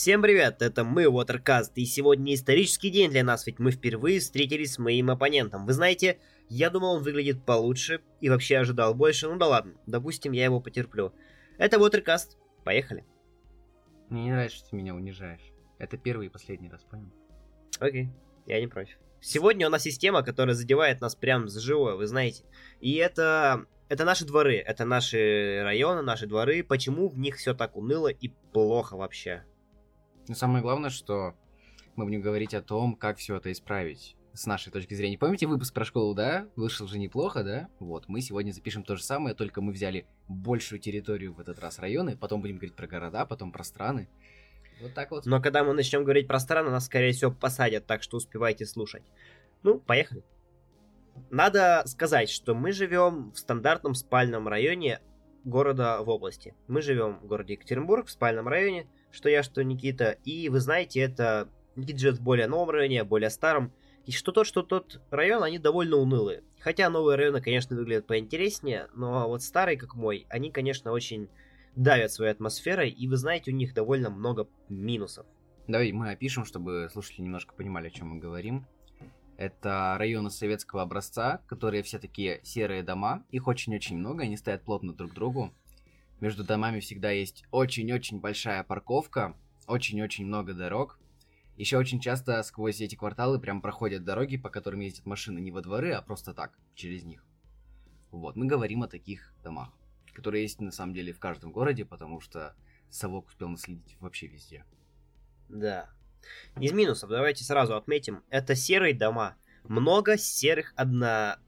Всем привет, это мы, Watercast, и сегодня исторический день для нас, ведь мы впервые встретились с моим оппонентом. Вы знаете, я думал, он выглядит получше, и вообще ожидал больше, ну да ладно, допустим, я его потерплю. Это Watercast, поехали. Мне не нравится, что ты меня унижаешь. Это первый и последний раз, понял? Окей, я не против. Сегодня у нас система, которая задевает нас прям за живое, вы знаете. И это это наши дворы, это наши районы, наши дворы. Почему в них все так уныло и плохо вообще? Но самое главное, что мы будем говорить о том, как все это исправить с нашей точки зрения. Помните выпуск про школу, да? Вышел же неплохо, да? Вот, мы сегодня запишем то же самое, только мы взяли большую территорию в этот раз районы, потом будем говорить про города, потом про страны. Вот так вот. Но когда мы начнем говорить про страны, нас, скорее всего, посадят, так что успевайте слушать. Ну, поехали. Надо сказать, что мы живем в стандартном спальном районе города в области. Мы живем в городе Екатеринбург, в спальном районе, что я, что Никита. И вы знаете, это Никита живет в более новом районе, более старом. И что тот, что тот район, они довольно унылые. Хотя новые районы, конечно, выглядят поинтереснее, но вот старые, как мой, они, конечно, очень давят своей атмосферой, и вы знаете, у них довольно много минусов. Давай мы опишем, чтобы слушатели немножко понимали, о чем мы говорим. Это районы советского образца, которые все такие серые дома. Их очень-очень много, они стоят плотно друг к другу. Между домами всегда есть очень-очень большая парковка, очень-очень много дорог. Еще очень часто сквозь эти кварталы прям проходят дороги, по которым ездят машины не во дворы, а просто так, через них. Вот, мы говорим о таких домах, которые есть на самом деле в каждом городе, потому что совок успел наследить вообще везде. Да. Из минусов давайте сразу отметим. Это серые дома. Много серых однотипных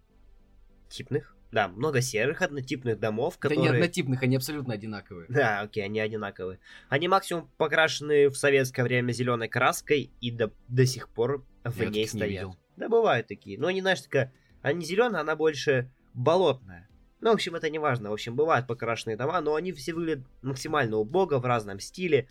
да, много серых однотипных домов, которые... Это не однотипных, они абсолютно одинаковые. Да, окей, они одинаковые. Они максимум покрашены в советское время зеленой краской и до, до сих пор в Я ней стоят. Да, бывают такие. Но они, знаешь, такая... Они зеленая, она больше болотная. Ну, в общем, это не важно. В общем, бывают покрашенные дома, но они все выглядят максимально убого, в разном стиле.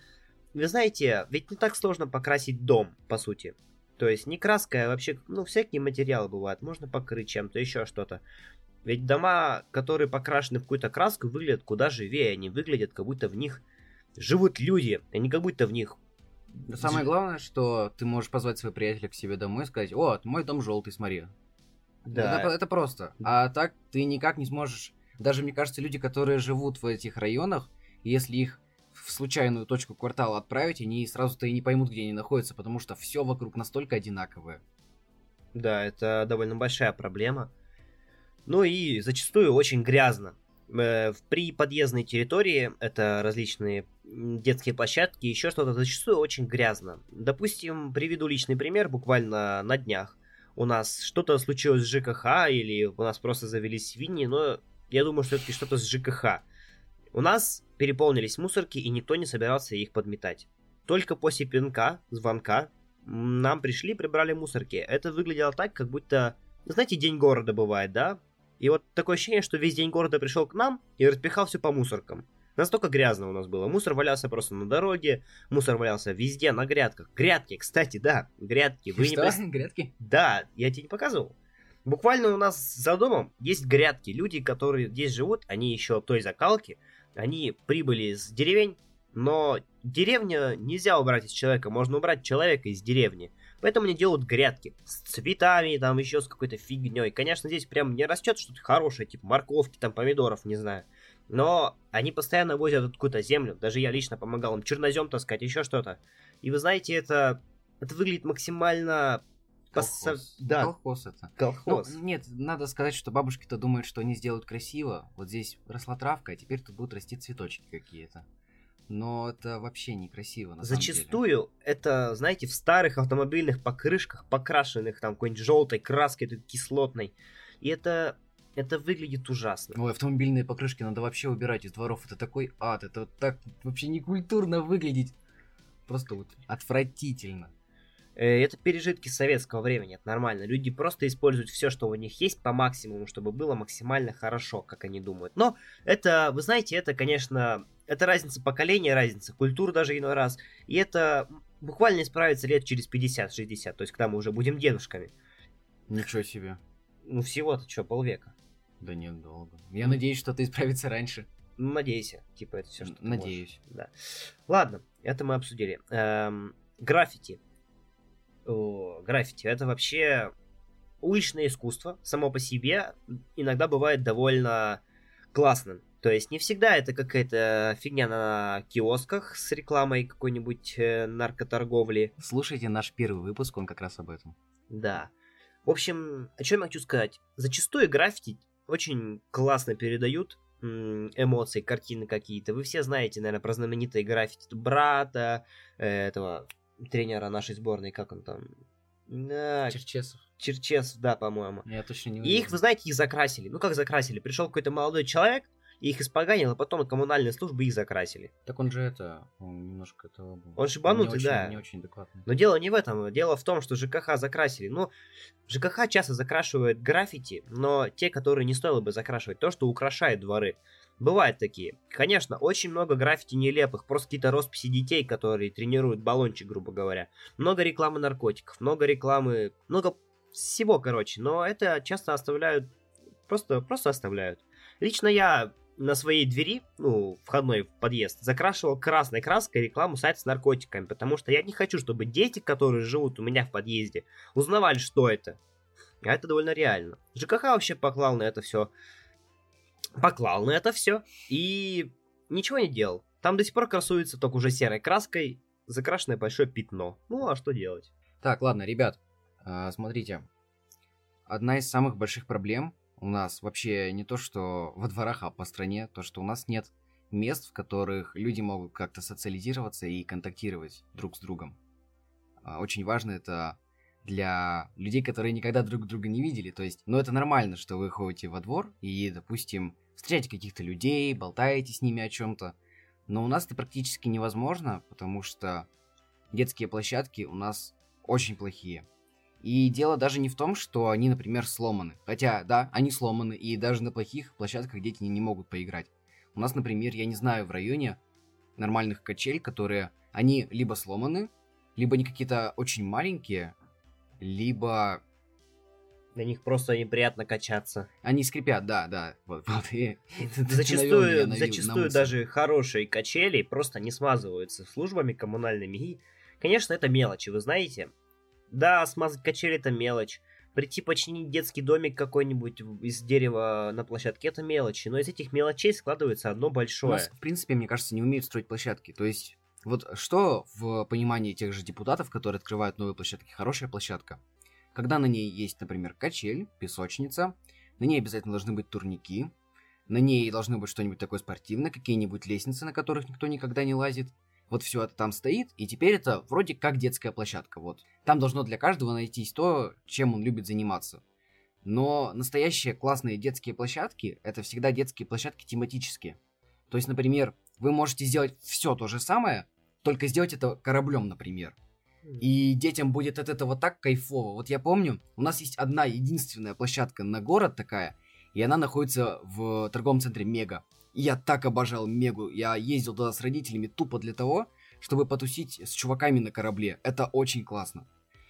Вы знаете, ведь не так сложно покрасить дом, по сути. То есть не краска, а вообще, ну, всякие материалы бывают. Можно покрыть чем-то, еще что-то. Ведь дома, которые покрашены в какую-то краску, выглядят куда живее. Они выглядят, как будто в них живут люди, а не как будто в них... Да самое главное, что ты можешь позвать своего приятеля к себе домой и сказать, о, мой дом желтый, смотри. Да. Это, это просто. А так ты никак не сможешь... Даже, мне кажется, люди, которые живут в этих районах, если их в случайную точку квартала отправить, они сразу-то и не поймут, где они находятся, потому что все вокруг настолько одинаковое. Да, это довольно большая проблема. Ну и зачастую очень грязно. Э, при подъездной территории, это различные детские площадки, еще что-то, зачастую очень грязно. Допустим, приведу личный пример, буквально на днях. У нас что-то случилось с ЖКХ, или у нас просто завелись свиньи, но я думаю, что это что-то с ЖКХ. У нас переполнились мусорки, и никто не собирался их подметать. Только после пинка, звонка, нам пришли, прибрали мусорки. Это выглядело так, как будто, знаете, день города бывает, да? И вот такое ощущение, что весь день города пришел к нам и распихал все по мусоркам. Настолько грязно у нас было. Мусор валялся просто на дороге, мусор валялся везде, на грядках. Грядки, кстати, да, грядки. Вы что? Не... Грядки? Да, я тебе не показывал. Буквально у нас за домом есть грядки. Люди, которые здесь живут, они еще той закалки, они прибыли из деревень, но деревня нельзя убрать из человека, можно убрать человека из деревни. Поэтому они делают грядки с цветами, там еще с какой-то фигней. Конечно, здесь прям не растет что-то хорошее, типа морковки, там помидоров, не знаю. Но они постоянно возят какую-то землю. Даже я лично помогал им чернозем таскать, еще что-то. И вы знаете, это, это выглядит максимально Колхоз. Да. Колхоз это. Колхоз. Ну, нет, надо сказать, что бабушки-то думают, что они сделают красиво. Вот здесь росла травка, а теперь тут будут расти цветочки какие-то но это вообще некрасиво. На Зачастую это, знаете, в старых автомобильных покрышках, покрашенных там какой-нибудь желтой краской, этой кислотной. И это это выглядит ужасно. Ой, автомобильные покрышки надо вообще убирать из дворов. Это такой ад. Это вот так вообще некультурно выглядеть. Просто вот отвратительно. Э, это пережитки советского времени, это нормально. Люди просто используют все, что у них есть по максимуму, чтобы было максимально хорошо, как они думают. Но это, вы знаете, это, конечно, это разница поколения, разница культур даже иной раз. И это буквально исправится лет через 50-60, то есть когда мы уже будем дедушками. Ничего себе. Ну всего-то что, полвека. Да нет, долго. Я надеюсь, что это исправится раньше. Ну, надейся, типа это все, что ты можешь. Надеюсь. Да. Ладно, это мы обсудили. Эм, граффити. О, граффити это вообще уличное искусство само по себе иногда бывает довольно классным. То есть не всегда это какая-то фигня на киосках с рекламой какой-нибудь э, наркоторговли. Слушайте наш первый выпуск, он как раз об этом. Да. В общем, о чем я хочу сказать? Зачастую граффити очень классно передают эмоции, картины какие-то. Вы все знаете, наверное, про знаменитые граффити брата, э, этого тренера нашей сборной, как он там? Да, Черчесов. Черчесов, да, по-моему. Я точно не И их, вы знаете, их закрасили. Ну, как закрасили? Пришел какой-то молодой человек, и их испоганил, а потом коммунальные службы их закрасили. Так он же это, он немножко этого был. Он шибанутый, не очень, да. Не очень адекватный. Но дело не в этом, дело в том, что ЖКХ закрасили. Ну, ЖКХ часто закрашивает граффити, но те, которые не стоило бы закрашивать, то, что украшает дворы. Бывают такие. Конечно, очень много граффити нелепых, просто какие-то росписи детей, которые тренируют баллончик, грубо говоря. Много рекламы наркотиков, много рекламы, много всего, короче. Но это часто оставляют, просто, просто оставляют. Лично я на своей двери, ну, входной в подъезд, закрашивал красной краской рекламу сайта с наркотиками, потому что я не хочу, чтобы дети, которые живут у меня в подъезде, узнавали, что это. А это довольно реально. ЖКХ вообще поклал на это все. Поклал на это все и ничего не делал. Там до сих пор красуется только уже серой краской закрашенное большое пятно. Ну, а что делать? Так, ладно, ребят, а, смотрите. Одна из самых больших проблем у нас вообще не то, что во дворах, а по стране, то, что у нас нет мест, в которых люди могут как-то социализироваться и контактировать друг с другом. А, Очень важно это для людей, которые никогда друг друга не видели. То есть, ну это нормально, что вы ходите во двор и, допустим, встречаете каких-то людей, болтаете с ними о чем-то. Но у нас это практически невозможно, потому что детские площадки у нас очень плохие. И дело даже не в том, что они, например, сломаны. Хотя, да, они сломаны, и даже на плохих площадках дети не, могут поиграть. У нас, например, я не знаю в районе нормальных качель, которые, они либо сломаны, либо они какие-то очень маленькие, либо На них просто неприятно качаться. они скрипят, да, да. Вот, вот, и- Зачастую, на ви- на зачастую даже хорошие качели просто не смазываются службами коммунальными. И, конечно, это мелочи, вы знаете. Да, смазать качели это мелочь. Прийти починить детский домик какой-нибудь из дерева на площадке это мелочи. Но из этих мелочей складывается одно большое. нас, в принципе, мне кажется, не умеют строить площадки. То есть, вот что в понимании тех же депутатов, которые открывают новые площадки, хорошая площадка? Когда на ней есть, например, качель, песочница, на ней обязательно должны быть турники, на ней должно быть что-нибудь такое спортивное, какие-нибудь лестницы, на которых никто никогда не лазит. Вот все это там стоит, и теперь это вроде как детская площадка. Вот. Там должно для каждого найтись то, чем он любит заниматься. Но настоящие классные детские площадки это всегда детские площадки тематические. То есть, например, вы можете сделать все то же самое, только сделать это кораблем, например. И детям будет от этого так кайфово. Вот я помню, у нас есть одна единственная площадка на город такая, и она находится в торговом центре Мега. Я так обожал Мегу. Я ездил туда с родителями тупо для того, чтобы потусить с чуваками на корабле. Это очень классно.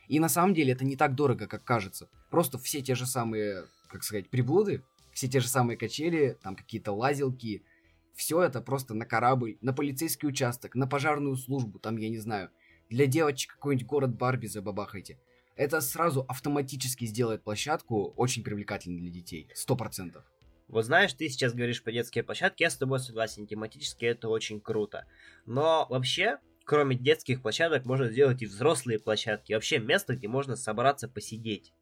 И на самом деле это не так дорого, как кажется. Просто все те же самые, как сказать, приблуды, все те же самые качели, там какие-то лазилки, все это просто на корабль, на полицейский участок, на пожарную службу, там, я не знаю, для девочек какой-нибудь город Барби забабахайте. Это сразу автоматически сделает площадку очень привлекательной для детей. Сто процентов. Вот знаешь, ты сейчас говоришь про детские площадки, я с тобой согласен, тематически это очень круто. Но вообще, кроме детских площадок, можно сделать и взрослые площадки. Вообще место, где можно собраться посидеть.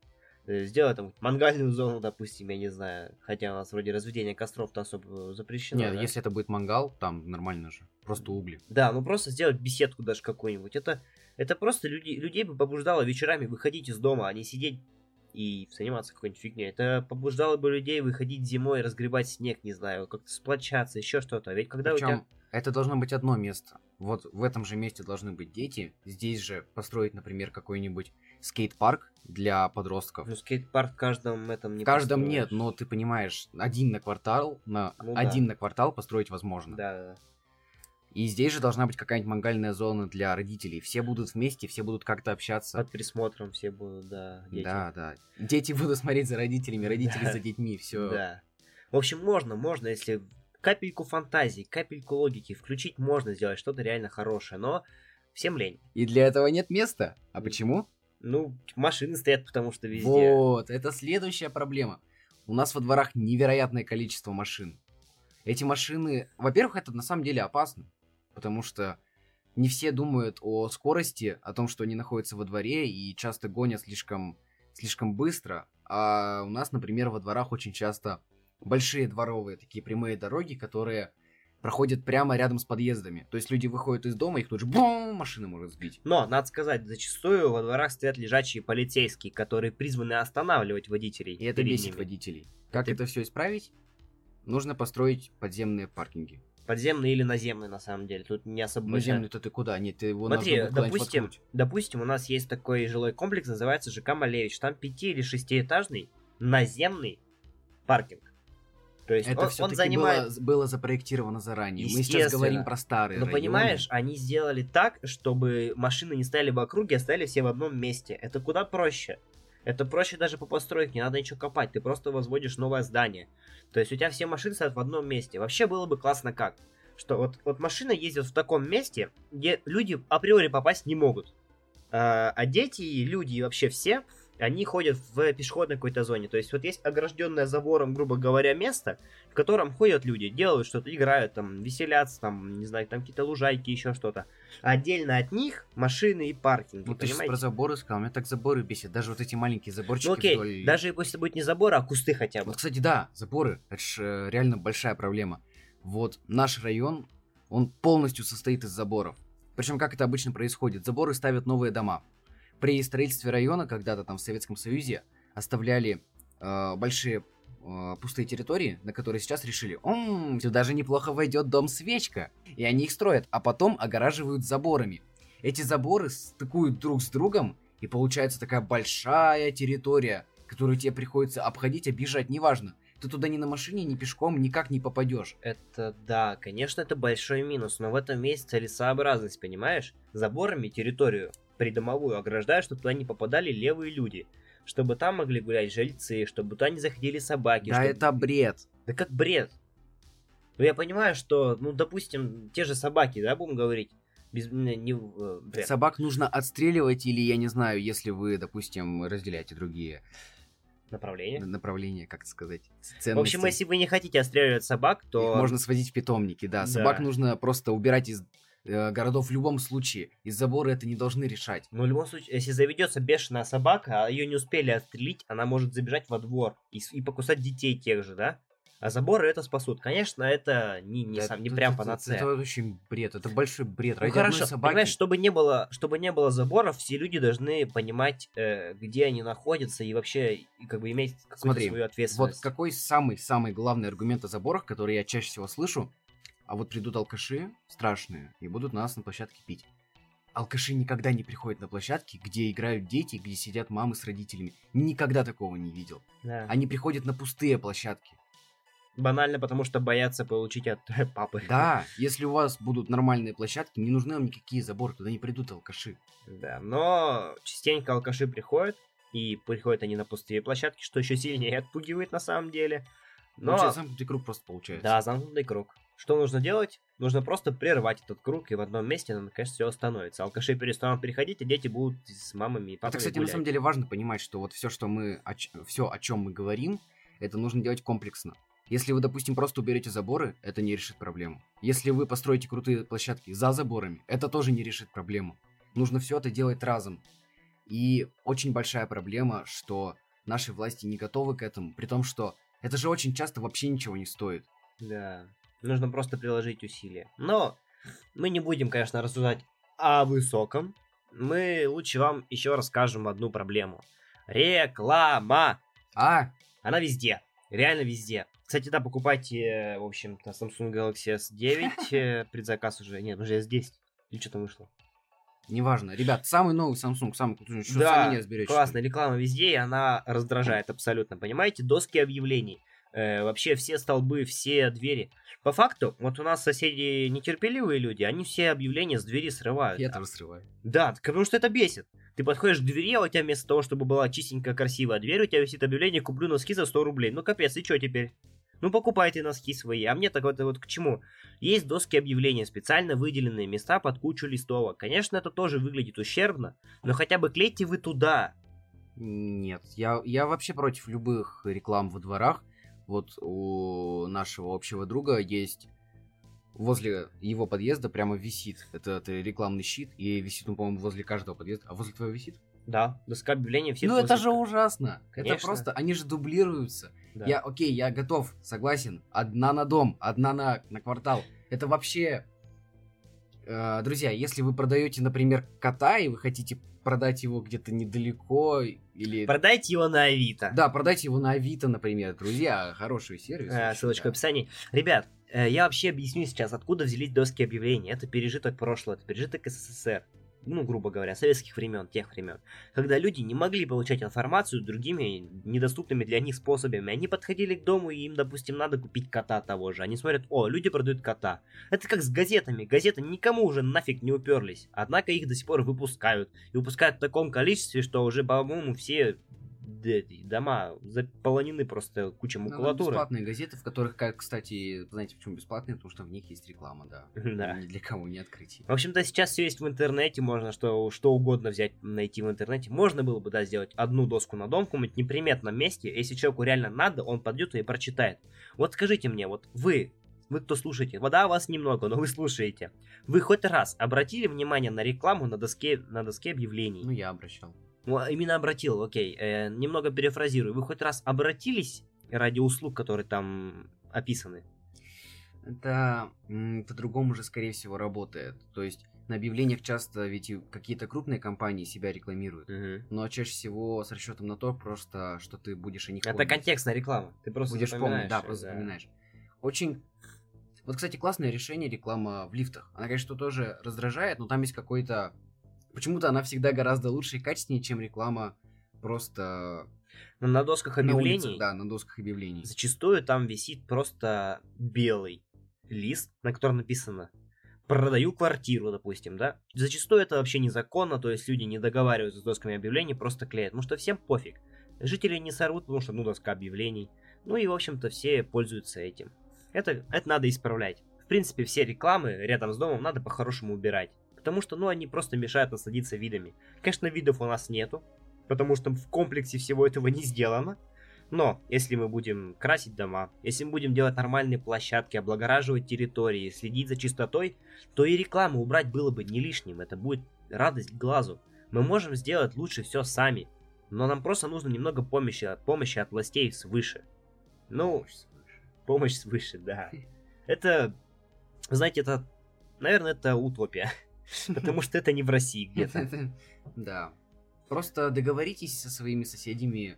Э, Сделать там мангальную зону, допустим, я не знаю. Хотя у нас вроде разведение костров-то особо запрещено. Нет, да? если это будет мангал, там нормально же. Просто угли. Да, ну просто сделать беседку даже какую-нибудь. Это, это просто люди, людей бы побуждало вечерами выходить из дома, а не сидеть и заниматься какой-нибудь фигней. Это побуждало бы людей выходить зимой, разгребать снег, не знаю, как-то сплочаться, еще что-то. Ведь когда у тебя... Причем это должно быть одно место. Вот в этом же месте должны быть дети. Здесь же построить, например, какой-нибудь скейт-парк для подростков. Ну, скейт-парк в каждом этом не В каждом построишь. нет, но ты понимаешь, один на квартал, на Ну да. один на квартал построить возможно. Да, да, да. И здесь же должна быть какая-нибудь мангальная зона для родителей. Все будут вместе, все будут как-то общаться. Под присмотром все будут, да, дети. Да, да. Дети будут смотреть за родителями, родители Да. за детьми, все. Да. В общем, можно, можно, если капельку фантазии, капельку логики включить можно сделать что-то реально хорошее, но всем лень. И для этого нет места. А почему? Ну, машины стоят, потому что везде. Вот, это следующая проблема. У нас во дворах невероятное количество машин. Эти машины, во-первых, это на самом деле опасно, потому что не все думают о скорости, о том, что они находятся во дворе и часто гонят слишком, слишком быстро. А у нас, например, во дворах очень часто большие дворовые такие прямые дороги, которые проходят прямо рядом с подъездами. То есть люди выходят из дома, их тут же бум, машина может сбить. Но, надо сказать, зачастую во дворах стоят лежачие полицейские, которые призваны останавливать водителей. И это бесит ними. водителей. Как Ты... это все исправить? Нужно построить подземные паркинги. Подземные или наземные, на самом деле. Тут не особо... Наземный-то ты куда? Нет, ты его Смотри, допустим, допустим, у нас есть такой жилой комплекс, называется ЖК Малевич. Там пяти- или шестиэтажный наземный паркинг. То есть это он, он занимает... было, было запроектировано заранее. Мы сейчас говорим про старые Но районы. понимаешь, они сделали так, чтобы машины не стояли в округе, а стояли все в одном месте. Это куда проще. Это проще даже по постройке, не надо ничего копать, ты просто возводишь новое здание. То есть у тебя все машины стоят в одном месте. Вообще было бы классно как? Что вот, вот машина ездит в таком месте, где люди априори попасть не могут. А, а дети и люди и вообще все они ходят в пешеходной какой-то зоне. То есть вот есть огражденное забором, грубо говоря, место, в котором ходят люди, делают что-то, играют, там, веселятся, там, не знаю, там какие-то лужайки, еще что-то. Отдельно от них машины и паркинги, Вот ты сейчас про заборы сказал, меня так заборы бесит, даже вот эти маленькие заборчики ну, окей, вдоль... даже если будет не заборы, а кусты хотя бы. Вот, кстати, да, заборы, это же э, реально большая проблема. Вот наш район, он полностью состоит из заборов. Причем как это обычно происходит? Заборы ставят новые дома. При строительстве района когда-то там в Советском Союзе оставляли э, большие э, пустые территории, на которые сейчас решили, ом, сюда же неплохо войдет дом-свечка. И они их строят, а потом огораживают заборами. Эти заборы стыкуют друг с другом, и получается такая большая территория, которую тебе приходится обходить, обижать, неважно. Ты туда ни на машине, ни пешком никак не попадешь. Это да, конечно, это большой минус, но в этом есть целесообразность, понимаешь? Заборами территорию придомовую ограждают, чтобы туда не попадали левые люди. Чтобы там могли гулять жильцы, чтобы туда не заходили собаки. Да чтобы... это бред. Да как бред? Ну я понимаю, что, ну допустим, те же собаки, да, будем говорить, без, не, э, Собак нужно отстреливать или, я не знаю, если вы, допустим, разделяете другие направления. Направления, как сказать, ценности. В общем, если вы не хотите отстреливать собак, то... Их можно сводить в питомники, да. Собак да. нужно просто убирать из городов в любом случае. Из забора это не должны решать. Но в любом случае, если заведется бешеная собака, а ее не успели отстрелить, она может забежать во двор и, и покусать детей тех же, да? А заборы это спасут. Конечно, это не, не, да, сам, не это, прям панацея. Это, это очень бред, это большой бред. Ну хорошо, собаки... понимаешь, чтобы не было, чтобы не было заборов, все люди должны понимать, э, где они находятся и вообще как бы иметь какую-то Смотри, свою ответственность. Вот какой самый-самый главный аргумент о заборах, который я чаще всего слышу, а вот придут алкаши страшные и будут нас на площадке пить. Алкаши никогда не приходят на площадки, где играют дети, где сидят мамы с родителями. Никогда такого не видел. Да. Они приходят на пустые площадки. Банально, потому что боятся получить от папы. Да, если у вас будут нормальные площадки, не нужны вам никакие заборы, туда не придут алкаши. Да, но частенько алкаши приходят, и приходят они на пустые площадки, что еще сильнее отпугивает на самом деле. Но... Ну, замкнутый круг просто получается. Да, замкнутый круг. Что нужно делать? Нужно просто прервать этот круг, и в одном месте, наконец, все остановится. Алкаши перестанут переходить, а дети будут с мамами и папами Это, кстати, гулять. на самом деле важно понимать, что вот все, что мы, о, все, о чем мы говорим, это нужно делать комплексно. Если вы, допустим, просто уберете заборы, это не решит проблему. Если вы построите крутые площадки за заборами, это тоже не решит проблему. Нужно все это делать разом. И очень большая проблема, что наши власти не готовы к этому, при том, что это же очень часто вообще ничего не стоит. Да. Нужно просто приложить усилия. Но мы не будем, конечно, рассуждать о высоком. Мы лучше вам еще расскажем одну проблему. Реклама. А? Она везде. Реально везде. Кстати, да, покупайте, в общем-то, Samsung Galaxy S9. Э, предзаказ уже. Нет, уже S10. Или что там вышло? Неважно. Ребят, самый новый Samsung, самый крутой. Что да, сами не разберетесь. классно. Реклама везде, и она раздражает абсолютно. Понимаете? Доски объявлений. Э, вообще все столбы, все двери. По факту, вот у нас соседи нетерпеливые люди, они все объявления с двери срывают. Я тоже срываю. Да, потому что это бесит. Ты подходишь к двери, а у тебя вместо того, чтобы была чистенькая, красивая дверь, у тебя висит объявление «Куплю носки за 100 рублей». Ну капец, и что теперь? Ну, покупайте носки свои. А мне так вот, вот к чему? Есть доски объявления, специально выделенные места под кучу листовок. Конечно, это тоже выглядит ущербно, но хотя бы клейте вы туда. Нет, я, я вообще против любых реклам во дворах. Вот у нашего общего друга есть возле его подъезда прямо висит этот рекламный щит, и висит он, по-моему, возле каждого подъезда. А возле твоего висит? Да, доска объявления все. Ну это же ужасно. Конечно. Это просто, они же дублируются. Да. Я, окей, я готов, согласен. Одна на дом, одна на, на квартал. Это вообще... Э, друзья, если вы продаете, например, кота, и вы хотите продать его где-то недалеко, или... Продайте его на Авито. Да, продайте его на Авито, например. Друзья, хороший сервис. А, очень, ссылочка да. в описании. Ребят, э, я вообще объясню сейчас, откуда взялись доски объявлений. Это пережиток прошлого, это пережиток СССР. Ну, грубо говоря, советских времен, тех времен. Когда люди не могли получать информацию другими недоступными для них способами. Они подходили к дому, и им, допустим, надо купить кота того же. Они смотрят, о, люди продают кота. Это как с газетами. Газеты никому уже нафиг не уперлись. Однако их до сих пор выпускают. И выпускают в таком количестве, что уже, по-моему, все эти дома заполонены просто кучей Ну, макулатуры. бесплатные газеты, в которых, как, кстати, знаете, почему бесплатные? Потому что в них есть реклама, да. Да. Ни для кого не открытие. В общем-то, сейчас все есть в интернете, можно что, что угодно взять, найти в интернете. Можно было бы, да, сделать одну доску на дом в каком-нибудь неприметном месте. Если человеку реально надо, он пойдет и прочитает. Вот скажите мне, вот вы, вы кто слушаете, вода вас немного, но вы слушаете. Вы хоть раз обратили внимание на рекламу на доске, на доске объявлений? Ну, я обращал. Ну, а именно обратил, окей. Э, немного перефразирую. Вы хоть раз обратились ради услуг, которые там описаны? Это по-другому же, скорее всего, работает. То есть на объявлениях часто ведь какие-то крупные компании себя рекламируют. Но чаще всего с расчетом на то, просто что ты будешь о них Это помнить. контекстная реклама. Ты просто будешь помнить, да, просто да. запоминаешь. Очень... Вот, кстати, классное решение реклама в лифтах. Она, конечно, тоже раздражает, но там есть какой-то... Почему-то она всегда гораздо лучше и качественнее, чем реклама просто Но на досках на объявлений улицах, да, на досках объявлений. зачастую там висит просто белый лист, на котором написано продаю квартиру, допустим, да. Зачастую это вообще незаконно, то есть люди не договариваются с досками объявлений, просто клеят, потому что всем пофиг. Жители не сорвут, потому что, ну, доска объявлений. Ну и, в общем-то, все пользуются этим. Это, это надо исправлять. В принципе, все рекламы рядом с домом надо по-хорошему убирать. Потому что, ну, они просто мешают насладиться видами. Конечно, видов у нас нету, потому что в комплексе всего этого не сделано. Но если мы будем красить дома, если мы будем делать нормальные площадки, облагораживать территории, следить за чистотой, то и рекламу убрать было бы не лишним. Это будет радость глазу. Мы можем сделать лучше все сами. Но нам просто нужно немного помощи, помощи от властей свыше. Ну, помощь свыше, да. Это, знаете, это, наверное, это утопия. Потому что это не в России где-то. Да. Просто договоритесь со своими соседями.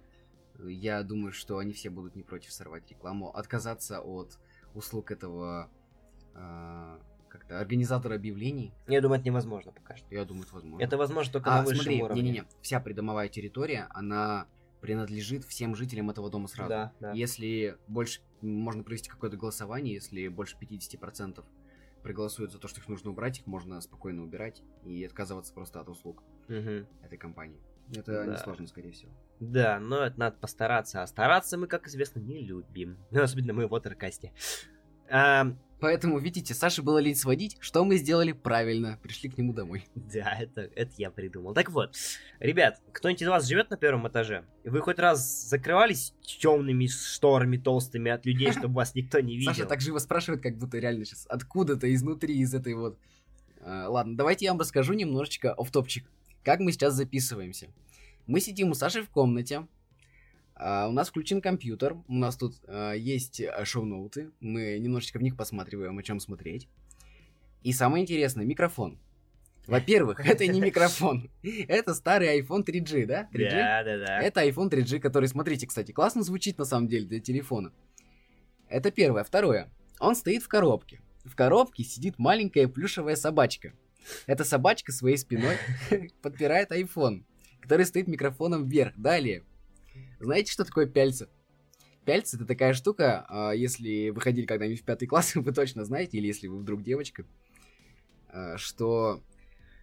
Я думаю, что они все будут не против сорвать рекламу. Отказаться от услуг этого а, как-то организатора объявлений. Я думаю, это невозможно пока что. Я думаю, это возможно. Это возможно только на а, высшем смотри, уровне. не-не-не. Вся придомовая территория, она принадлежит всем жителям этого дома сразу. Да, да. Если больше, можно провести какое-то голосование, если больше 50% проголосуют за то, что их нужно убрать, их можно спокойно убирать и отказываться просто от услуг Мгм. этой компании. Это Да. несложно, скорее всего. Да, но это надо постараться. А стараться мы, как известно, не любим. Ну, особенно мы в Watercast. А, Поэтому, видите, Саше было лень сводить. Что мы сделали правильно? Пришли к нему домой. да, это, это я придумал. Так вот, ребят, кто-нибудь из вас живет на первом этаже? Вы хоть раз закрывались темными шторами толстыми от людей, чтобы вас никто не видел? Саша так живо спрашивает, как будто реально сейчас откуда-то изнутри, из этой вот... А, ладно, давайте я вам расскажу немножечко оф-топчик. Как мы сейчас записываемся. Мы сидим у Саши в комнате. А, у нас включен компьютер. У нас тут а, есть а, шоу-ноуты. Мы немножечко в них посматриваем, о чем смотреть. И самое интересное, микрофон. Во-первых, это не микрофон. Это старый iPhone 3G, да? 3G? Да, да, да. Это iPhone 3G, который, смотрите, кстати, классно звучит на самом деле для телефона. Это первое. Второе. Он стоит в коробке. В коробке сидит маленькая плюшевая собачка. Эта собачка своей спиной подпирает iPhone, который стоит микрофоном вверх. Далее. Знаете, что такое пяльцы? Пяльцы это такая штука, а, если вы ходили когда-нибудь в пятый класс, вы точно знаете, или если вы вдруг девочка, а, что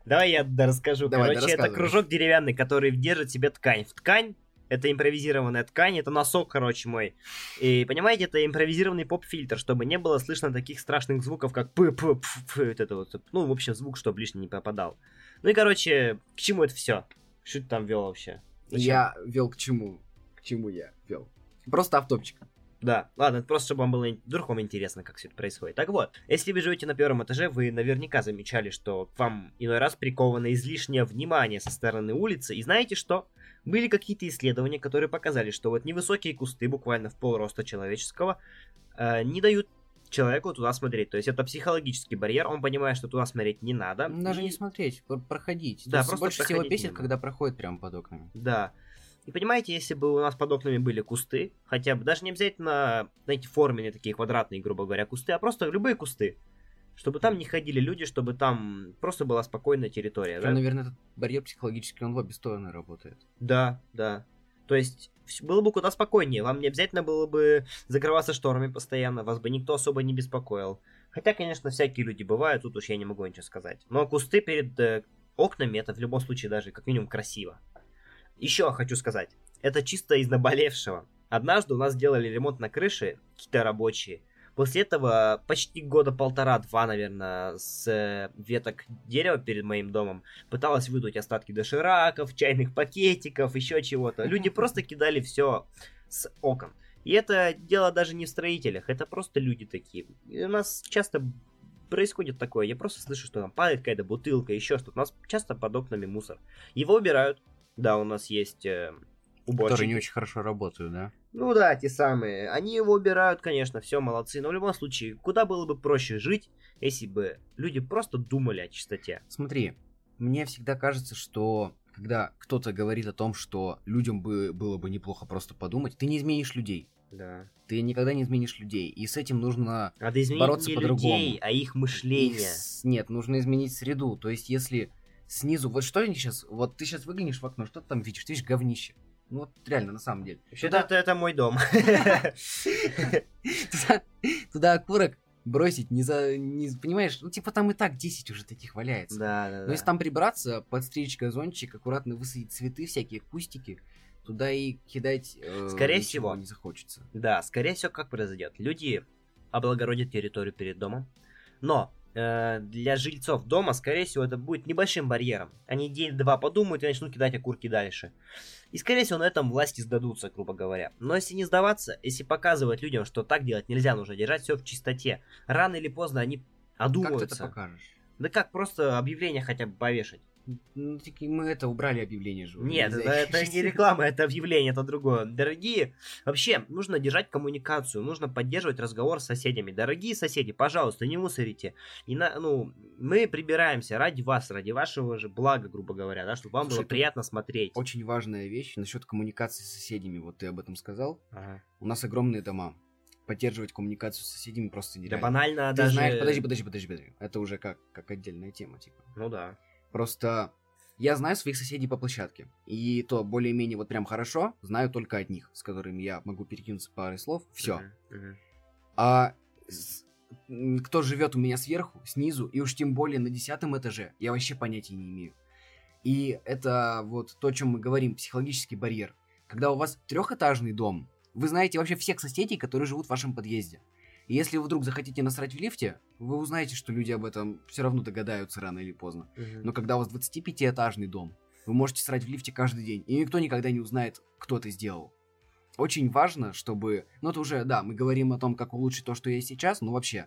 Давай я расскажу. Давай, Короче, это кружок деревянный, который держит себе ткань. В ткань это импровизированная ткань, это носок, короче, мой. И, понимаете, это импровизированный поп-фильтр, чтобы не было слышно таких страшных звуков, как п п п п вот это вот. Ну, в общем, звук, чтобы лишний не попадал. Ну и, короче, к чему это все? Что ты там вел вообще? Зачем? Я вел к чему? Чему я вел? Просто автопчик. Да, ладно, это просто чтобы вам было вам интересно, как все это происходит. Так вот, если вы живете на первом этаже, вы наверняка замечали, что к вам иной раз приковано излишнее внимание со стороны улицы. И знаете что? Были какие-то исследования, которые показали, что вот невысокие кусты, буквально в полроста человеческого, э, не дают человеку туда смотреть. То есть это психологический барьер, он понимает, что туда смотреть не надо. Даже и- не смотреть, пр- проходить. Да, То просто больше всего бесит, мимо. когда проходит прямо под окнами. Да. И понимаете, если бы у нас под окнами были кусты, хотя бы даже не обязательно, знаете, форменные такие квадратные, грубо говоря, кусты, а просто любые кусты. Чтобы там не ходили люди, чтобы там просто была спокойная территория, да? Наверное, этот барьер психологический, он в обе стороны работает. Да, да. То есть было бы куда спокойнее. Вам не обязательно было бы закрываться шторами постоянно, вас бы никто особо не беспокоил. Хотя, конечно, всякие люди бывают, тут уж я не могу ничего сказать. Но кусты перед э, окнами это в любом случае даже как минимум красиво. Еще хочу сказать, это чисто из наболевшего. Однажды у нас делали ремонт на крыше, какие-то рабочие. После этого почти года полтора-два, наверное, с э, веток дерева перед моим домом пыталась выдуть остатки дошираков, чайных пакетиков, еще чего-то. Люди просто кидали все с окон. И это дело даже не в строителях, это просто люди такие. И у нас часто происходит такое, я просто слышу, что там падает какая-то бутылка, еще что-то. У нас часто под окнами мусор. Его убирают. Да, у нас есть э, уборщики. Которые не очень хорошо работают, да? Ну да, те самые. Они его убирают, конечно, все молодцы. Но в любом случае, куда было бы проще жить, если бы люди просто думали о чистоте. Смотри, мне всегда кажется, что когда кто-то говорит о том, что людям бы было бы неплохо просто подумать, ты не изменишь людей. Да. Ты никогда не изменишь людей. И с этим нужно... Надо Бороться по-другому. людей, а их мышление. их Нет, нужно изменить среду. То есть, если снизу... Вот что они сейчас... Вот ты сейчас выглянешь в окно, что ты там видишь? Ты видишь говнище. Ну вот реально, на самом деле. Вообще-то это, это мой дом. туда, окурок бросить не за... Не, понимаешь? Ну, типа там и так 10 уже таких валяется. Да, да, Но да. если там прибраться, подстричь газончик, аккуратно высадить цветы, всякие кустики, туда и кидать э, Скорее всего. не захочется. Да, скорее всего, как произойдет. Люди облагородят территорию перед домом, но для жильцов дома, скорее всего, это будет небольшим барьером. Они день-два подумают и начнут кидать окурки дальше. И, скорее всего, на этом власти сдадутся, грубо говоря. Но если не сдаваться, если показывать людям, что так делать нельзя, нужно держать все в чистоте, рано или поздно они Как ты это одумаются. покажешь? Да как, просто объявление хотя бы повешать. Ну, таки мы это убрали объявление же. Нет, это, это не реклама, это объявление, это другое. Дорогие, вообще, нужно держать коммуникацию, нужно поддерживать разговор с соседями. Дорогие соседи, пожалуйста, не мусорите. И на, ну, мы прибираемся ради вас, ради вашего же блага, грубо говоря, да, чтобы вам Слушай, было приятно смотреть. Очень важная вещь насчет коммуникации с соседями. Вот ты об этом сказал. Ага. У нас огромные дома. Поддерживать коммуникацию с соседями просто Да нереально. банально Ты даже... знаешь, подожди, подожди, подожди, подожди. Это уже как, как отдельная тема, типа. Ну да. Просто я знаю своих соседей по площадке. И то более-менее вот прям хорошо знаю только одних, с которыми я могу перекинуться парой слов. Все. А кто живет у меня сверху, снизу, и уж тем более на десятом этаже, я вообще понятия не имею. И это вот то, о чем мы говорим, психологический барьер. Когда у вас трехэтажный дом, вы знаете вообще всех соседей, которые живут в вашем подъезде. И если вы вдруг захотите насрать в лифте, вы узнаете, что люди об этом все равно догадаются рано или поздно. Мгм. Но когда у вас 25-этажный дом, вы можете срать в лифте каждый день, и никто никогда не узнает, кто это сделал. Очень важно, чтобы... Ну, это уже, да, мы говорим о том, как улучшить то, что есть сейчас, но вообще,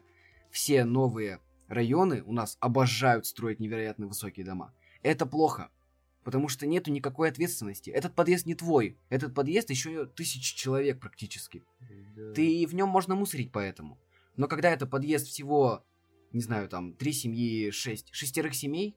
все новые районы у нас обожают строить невероятно высокие дома. Это плохо, потому что нету никакой ответственности. Этот подъезд не твой, этот подъезд еще тысячи человек практически. Да. Ты в нем можно мусорить поэтому. Но когда это подъезд всего, не знаю, там, три семьи, шесть, шестерых семей,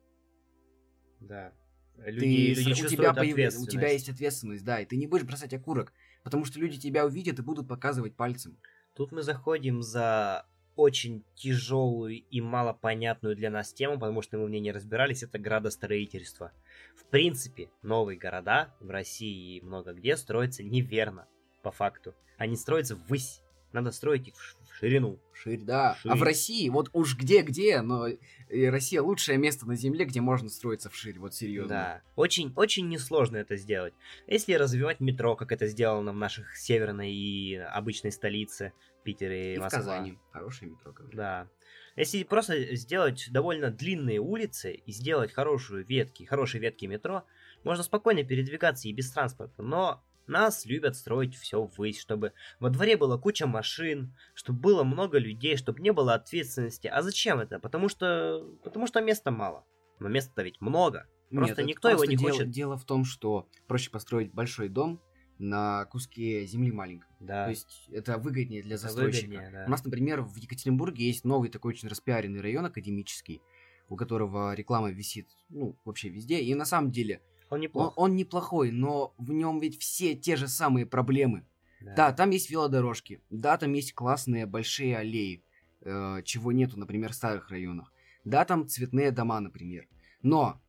Да. ты, Люди, с- люди у, тебя появ- у тебя есть ответственность, да, и ты не будешь бросать окурок, потому что люди тебя увидят и будут показывать пальцем. Тут мы заходим за очень тяжелую и малопонятную для нас тему, потому что мы в ней не разбирались, это градостроительство. В принципе, новые города в России и много где строятся неверно, по факту. Они строятся ввысь. Надо строить их в ширину. Ширь, да. Ширь. А в России, вот уж где-где, но и Россия лучшее место на Земле, где можно строиться вширь, вот серьезно. Да. Очень, очень несложно это сделать. Если развивать метро, как это сделано в наших северной и обычной столице, Питере и, И в Москва. Казани. Хорошее метро, говорю. Да. Если просто сделать довольно длинные улицы и сделать хорошую ветки, хорошие ветки метро, можно спокойно передвигаться и без транспорта. Но нас любят строить все ввысь, чтобы во дворе была куча машин, чтобы было много людей, чтобы не было ответственности. А зачем это? Потому что, потому что места мало. Но места ведь много. Просто это никто его не дело, хочет. Дело в том, что проще построить большой дом на куске земли маленькой. Да. То есть это выгоднее для это застройщика. выгоднее, да. У нас, например, в Екатеринбурге есть новый такой очень распиаренный район академический, у которого реклама висит, ну, вообще везде. И на самом деле Он он, неплох. он неплохой, но в нем ведь все те же самые проблемы. Да, там есть велодорожки, да, там есть классные большие аллеи, э, чего нету, например, в старых районах. Да, там цветные дома, например. Но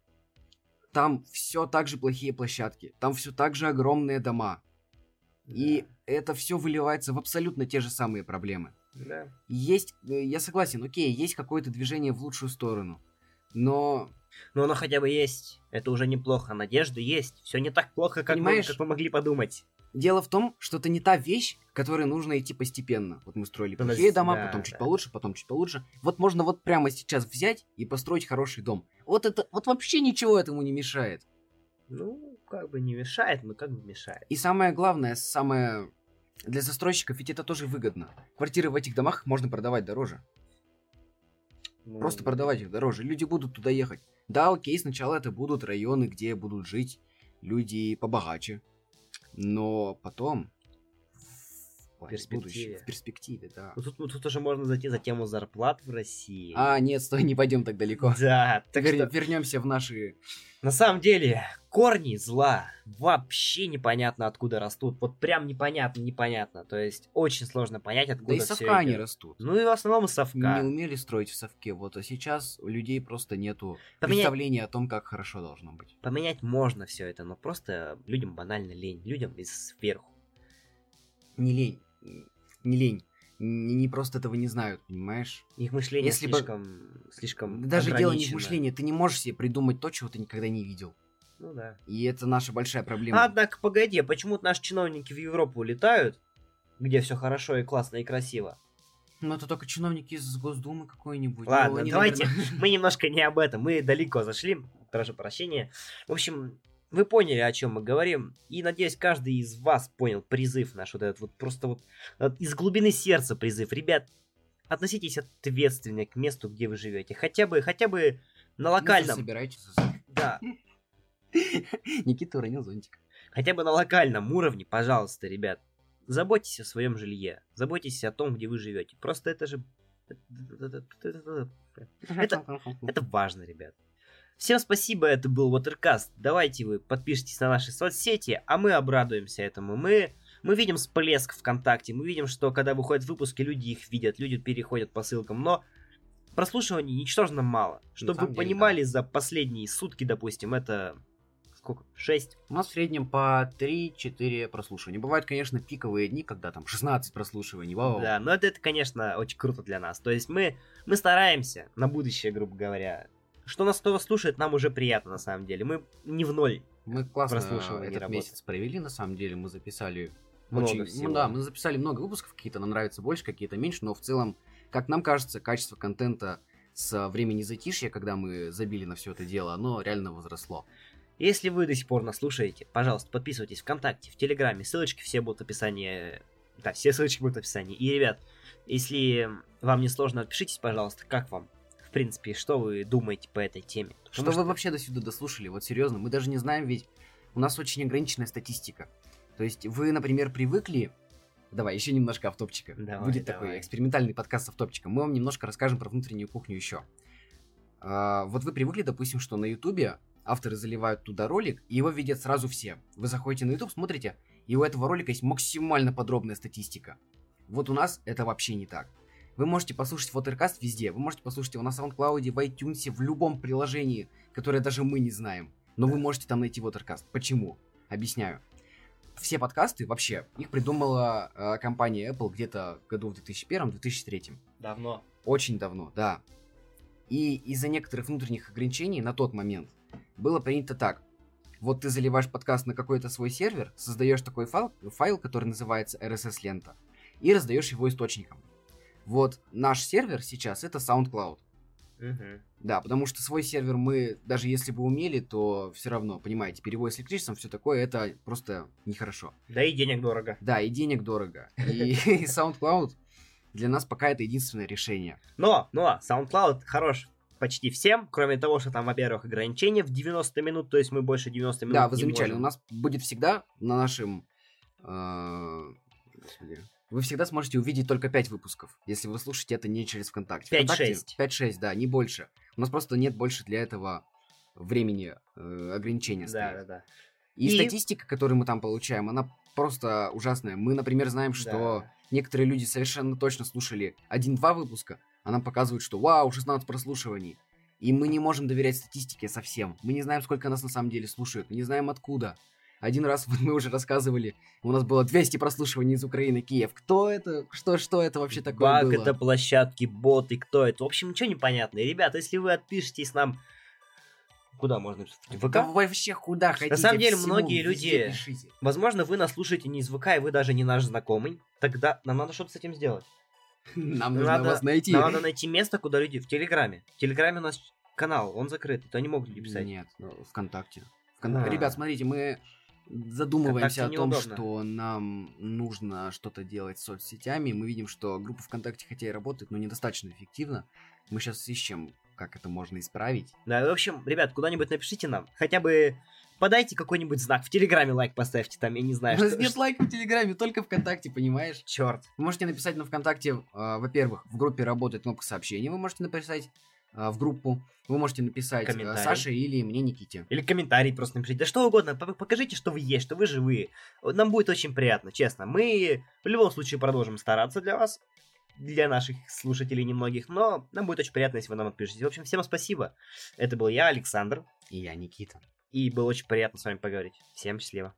там все так же плохие площадки, там все так же огромные дома. И это все выливается в абсолютно те же самые проблемы. Да. Есть, э, я согласен, окей, есть какое-то движение в лучшую сторону. Но Но оно хотя бы есть. Это уже неплохо. Надежда есть. Все не так плохо, как, мы, Понимаешь? как вы могли подумать. Дело в том, что это не та вещь, которой нужно идти постепенно. Вот мы строили плохие да, дома, да, потом чуть да. получше, потом чуть получше. Вот можно вот прямо сейчас взять и построить хороший дом. Вот это, вот вообще ничего этому не мешает. Ну, как бы не мешает, но как бы мешает. И самое главное, самое для застройщиков, ведь это тоже выгодно. Квартиры в этих домах можно продавать дороже. Ну, Просто продавать их дороже. Люди будут туда ехать. Да, окей, сначала это будут районы, где будут жить люди побогаче. Но потом... В перспективе. будущем, В перспективе, да. Ну, тут, ну, тут уже можно зайти за тему зарплат в России. А, нет, стой, не пойдем так далеко. Да, так Вер- что, Вернемся в наши... на самом деле, корни зла вообще непонятно откуда растут. Вот прям непонятно, непонятно. То есть, очень сложно понять, откуда Да и совка идёт. растут. Ну и в основном совка. Не умели строить в совке. Вот, а сейчас у людей просто нету Поменять- представления о том, как хорошо должно быть. Поменять можно все это, но просто людям банально лень. Людям из сверху. Не лень. Не лень. Не, не просто этого не знают, понимаешь? Их мышление Если бы- слишком, слишком Даже дело не в мышлении. Ты не можешь себе придумать то, чего ты никогда не видел. Ну да. И это наша большая проблема. Однако, погоди, почему-то наши чиновники в Европу улетают, где все хорошо и классно и красиво. Но это только чиновники из Госдумы какой-нибудь. Ладно, Ну, давайте, наверное- мы немножко не об этом, мы далеко зашли, прошу прощения. В общем, вы поняли, о чем мы говорим, и надеюсь, каждый из вас понял призыв наш, вот этот вот просто вот э, из глубины сердца призыв. Ребят, относитесь ответственно к месту, где вы живете, хотя бы, хотя бы на локальном, собирайте. да, Никита уронил зонтик. хотя бы на локальном уровне, пожалуйста, ребят, заботьтесь о своем жилье, заботьтесь о том, где вы живете. Просто это же... Это- Это важно, ребят. Всем спасибо, это был Watercast. Давайте вы подпишитесь на наши соцсети, а мы обрадуемся этому. Мы, мы видим всплеск ВКонтакте, мы видим, что когда выходят выпуски, люди их видят, люди переходят по ссылкам, но прослушиваний ничтожно мало. Чтобы вы деле, понимали, за последние сутки, допустим, это сколько? 6? У нас в среднем по 3-4 прослушивания. Бывают, конечно, пиковые дни, когда там 16 прослушиваний. Вау. Да, но это, это, конечно, очень круто для нас. То есть мы, мы стараемся на будущее, грубо говоря. Что нас кто слушает, нам уже приятно, на самом деле. Мы не в ноль. Мы классно этот работает. месяц провели, на самом деле. Мы записали Много очень... всего. Ну да, мы записали много выпусков, какие-то нам нравятся больше, какие-то меньше, но в целом, как нам кажется, качество контента с времени затишья, когда мы забили на все это дело, оно реально возросло. Если вы до сих пор нас слушаете, пожалуйста, подписывайтесь ВКонтакте, в Телеграме, ссылочки все будут в описании. Да, все ссылочки будут в описании. И, ребят, если вам не сложно, отпишитесь, пожалуйста, как вам, принципе, что вы думаете по этой теме. Что Потому вы вообще до сюда дослушали? Вот серьезно, мы даже не знаем, ведь у нас очень ограниченная статистика. То есть вы, например, привыкли... Давай, еще немножко автопчика. Давай, Будет давай. такой экспериментальный подкаст с автопчиком. Мы вам немножко расскажем про внутреннюю кухню еще. А, вот вы привыкли, допустим, что на Ютубе авторы заливают туда ролик, и его видят сразу все. Вы заходите на Ютуб, смотрите, и у этого ролика есть максимально подробная статистика. Вот у нас это вообще не так. Вы можете послушать Watercast везде, вы можете послушать его на SoundCloud, в iTunes, в любом приложении, которое даже мы не знаем. Но вы можете там найти Watercast. Почему? Объясняю. все подкасты вообще, их придумала э, компания Apple где-то году в 2001-2003. Давно. Очень давно, да. И из-за некоторых внутренних ограничений на тот момент было принято так. Вот ты заливаешь подкаст на какой-то свой сервер, создаешь такой файл, файл, который называется RSS-лента, и раздаешь его источникам. Вот наш сервер сейчас это SoundCloud. Мгм. Да, потому что свой сервер мы, даже если бы умели, то все равно, понимаете, перевод с электричеством, все такое, это просто нехорошо. Да и денег дорого. Да, и денег дорого. И SoundCloud для нас пока это единственное решение. Но, но, SoundCloud хорош почти всем, кроме того, что там, во-первых, ограничения в 90 минут, то есть мы больше 90 минут Да, вы замечали, можем. у нас будет всегда на нашем... э, господи, Вы всегда сможете увидеть только 5 выпусков, если вы слушаете это не через ВКонтакте. 5-6. 5-6, да, не больше. У нас просто нет больше для этого времени э, ограничения Да, стоят. да, да. И, И- статистика, которую мы там получаем, она просто ужасная. Мы, например, знаем, что Да. некоторые люди совершенно точно слушали один-два выпуска, а нам показывают, что вау, 16 прослушиваний. И мы не можем доверять статистике совсем. Мы не знаем, сколько нас на самом деле слушают. Мы не знаем откуда. Один раз вот мы уже рассказывали, у нас было 200 прослушиваний из Украины, Киев. Кто это? Что, что это вообще такое Баг было? это площадки, боты, кто это? В общем, ничего не понятно. И, ребята, если вы отпишетесь нам... Куда можно? В ВК? Да вообще куда хотите? самом деле, многие люди- пишите. Возможно, вы нас слушаете не из ВК, и вы даже не наш знакомый. Тогда нам надо что-то с этим сделать. Нам нужно Надо- вас найти. Нам надо найти место, куда люди... В Телеграме. В Телеграме у нас канал, он закрыт, то не могут люди писать. Нет, ну, ВКонтакте. Вкон- А. Ребят, смотрите, мы задумываемся о том, неудобно. что нам нужно что-то делать с соцсетями. Мы видим, что группа ВКонтакте хотя и работает, но недостаточно эффективно. Мы сейчас ищем, как это можно исправить. Да, в общем, ребят, куда-нибудь напишите нам. Хотя бы подайте какой-нибудь знак. В Телеграме лайк поставьте там, я не знаю. У нас нет лайка в Телеграме, только ВКонтакте, понимаешь? Черт. Вы можете написать на ВКонтакте, а, во-первых, в группе работает кнопка сообщений, вы можете написать в группу, вы можете написать а, Комментарий. Саше или мне, Никите. Или комментарий просто напишите. Да что угодно. Покажите, что вы есть, что вы живые. Вот Нам будет очень приятно, честно. Мы в любом случае продолжим стараться для вас. Для наших слушателей немногих. Но нам будет очень приятно, если вы нам отпишете. В общем, всем спасибо. Это был я, Александр. И я, Никита. И было очень приятно с вами поговорить. Всем счастливо.